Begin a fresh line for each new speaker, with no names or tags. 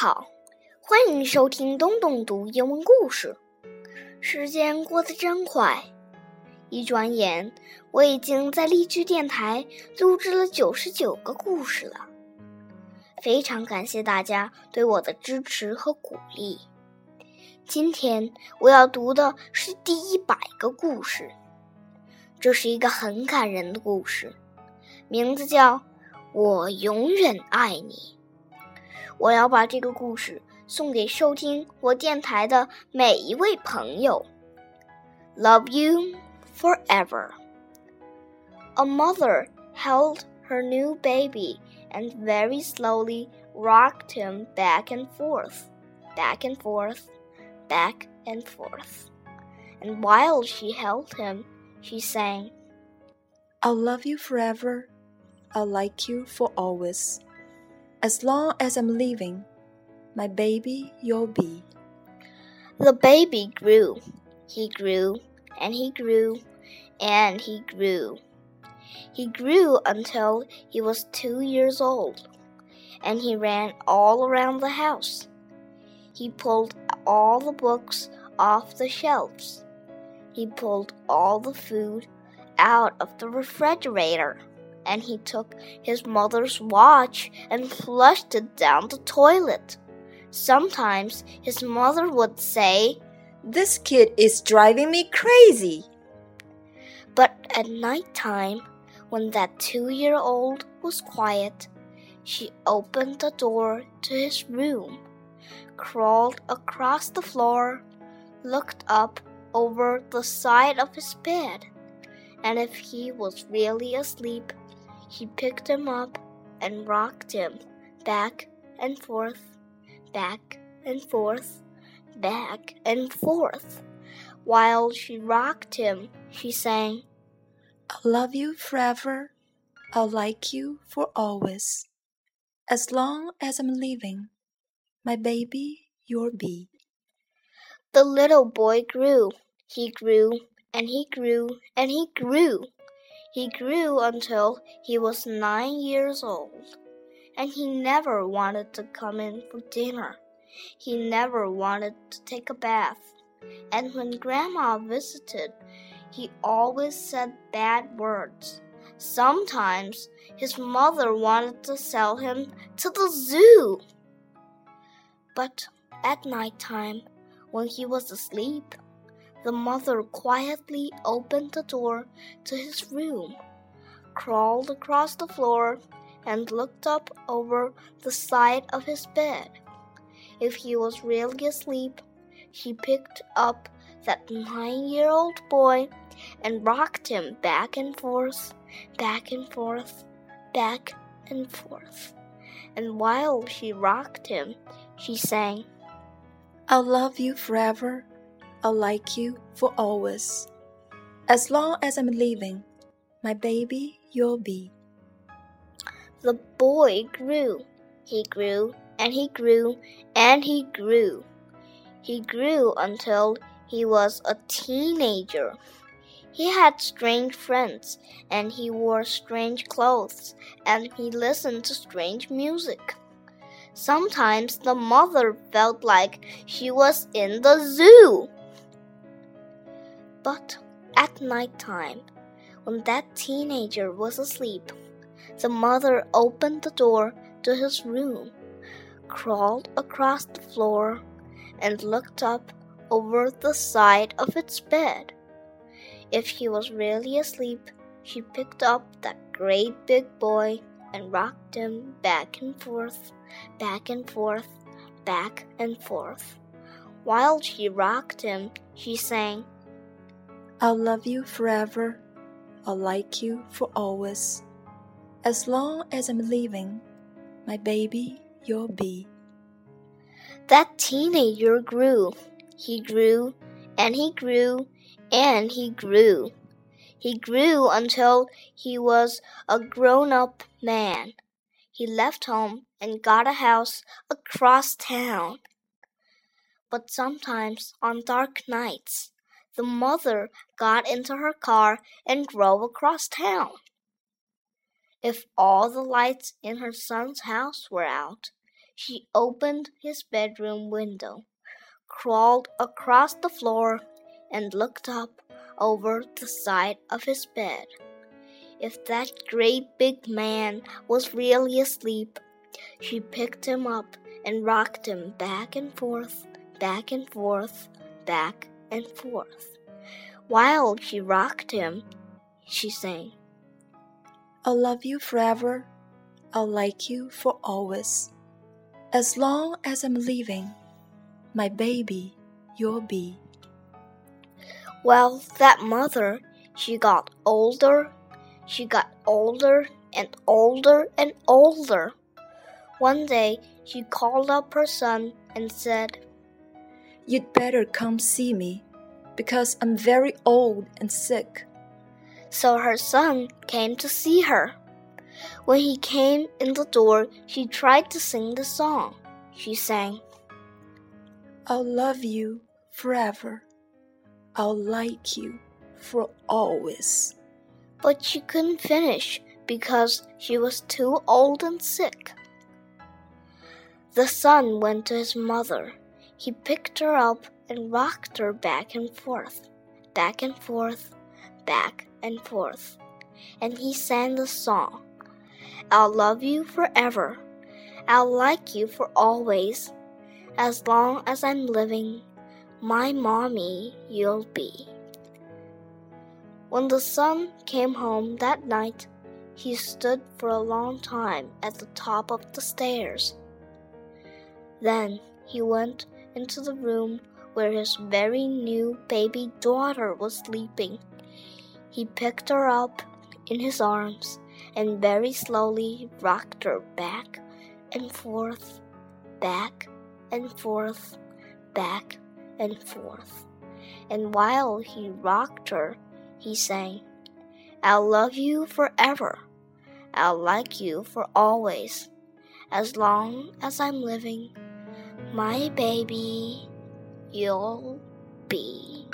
好，欢迎收听东东读英文故事。时间过得真快，一转眼我已经在荔枝电台录制了九十九个故事了。非常感谢大家对我的支持和鼓励。今天我要读的是第一百个故事，这是一个很感人的故事，名字叫《我永远爱你》。我要把这个故事送给收听我电台的每一位朋友。Love you forever. A mother held her new baby and very slowly rocked him back and forth, back and forth, back and forth. And while she held him, she sang,
I'll love you forever. I'll like you for always. As long as I'm living, my baby you'll be.
The baby grew. He grew, and he grew, and he grew. He grew until he was two years old, and he ran all around the house. He pulled all the books off the shelves. He pulled all the food out of the refrigerator and he took his mother's watch and flushed it down the toilet. Sometimes his mother would say,
This kid is driving me crazy.
But at night time, when that two year old was quiet, she opened the door to his room, crawled across the floor, looked up over the side of his bed, and if he was really asleep, he picked him up and rocked him back and forth, back and forth, back and forth. While she rocked him, she sang,
I'll love you forever. I'll like you for always. As long as I'm living, my baby you'll be.
The little boy grew. He grew, and he grew, and he grew. He grew until he was nine years old, and he never wanted to come in for dinner. He never wanted to take a bath, and when Grandma visited, he always said bad words. Sometimes his mother wanted to sell him to the zoo. But at night time, when he was asleep, the mother quietly opened the door to his room, crawled across the floor, and looked up over the side of his bed. If he was really asleep, she picked up that nine year old boy and rocked him back and forth, back and forth, back and forth. And while she rocked him, she sang,
I'll love you forever. I'll like you for always. As long as I'm living, my baby you'll be.
The boy grew. He grew, and he grew, and he grew. He grew until he was a teenager. He had strange friends, and he wore strange clothes, and he listened to strange music. Sometimes the mother felt like she was in the zoo. But at night time, when that teenager was asleep, the mother opened the door to his room, crawled across the floor, and looked up over the side of its bed. If he was really asleep, she picked up that great big boy and rocked him back and forth, back and forth, back and forth. While she rocked him, she sang,
I'll love you forever. I'll like you for always. As long as I'm living, my baby you'll be.
That teenager grew. He grew, and he grew, and he grew. He grew until he was a grown up man. He left home and got a house across town. But sometimes on dark nights, the mother got into her car and drove across town. If all the lights in her son's house were out, she opened his bedroom window, crawled across the floor, and looked up over the side of his bed. If that great big man was really asleep, she picked him up and rocked him back and forth, back and forth, back and forth. While she rocked him, she sang,
I'll love you forever. I'll like you for always. As long as I'm living, my baby, you'll be.
Well, that mother, she got older, she got older and older and older. One day, she called up her son and said,
You'd better come see me because I'm very old and sick.
So her son came to see her. When he came in the door, she tried to sing the song. She sang,
I'll love you forever. I'll like you for always.
But she couldn't finish because she was too old and sick. The son went to his mother. He picked her up and rocked her back and forth, back and forth, back and forth. And he sang the song I'll love you forever. I'll like you for always. As long as I'm living, my mommy you'll be. When the son came home that night, he stood for a long time at the top of the stairs. Then he went into the room where his very new baby daughter was sleeping. He picked her up in his arms and very slowly rocked her back and forth, back and forth, back and forth. And while he rocked her, he sang, I'll love you forever. I'll like you for always. As long as I'm living, my baby, you'll be.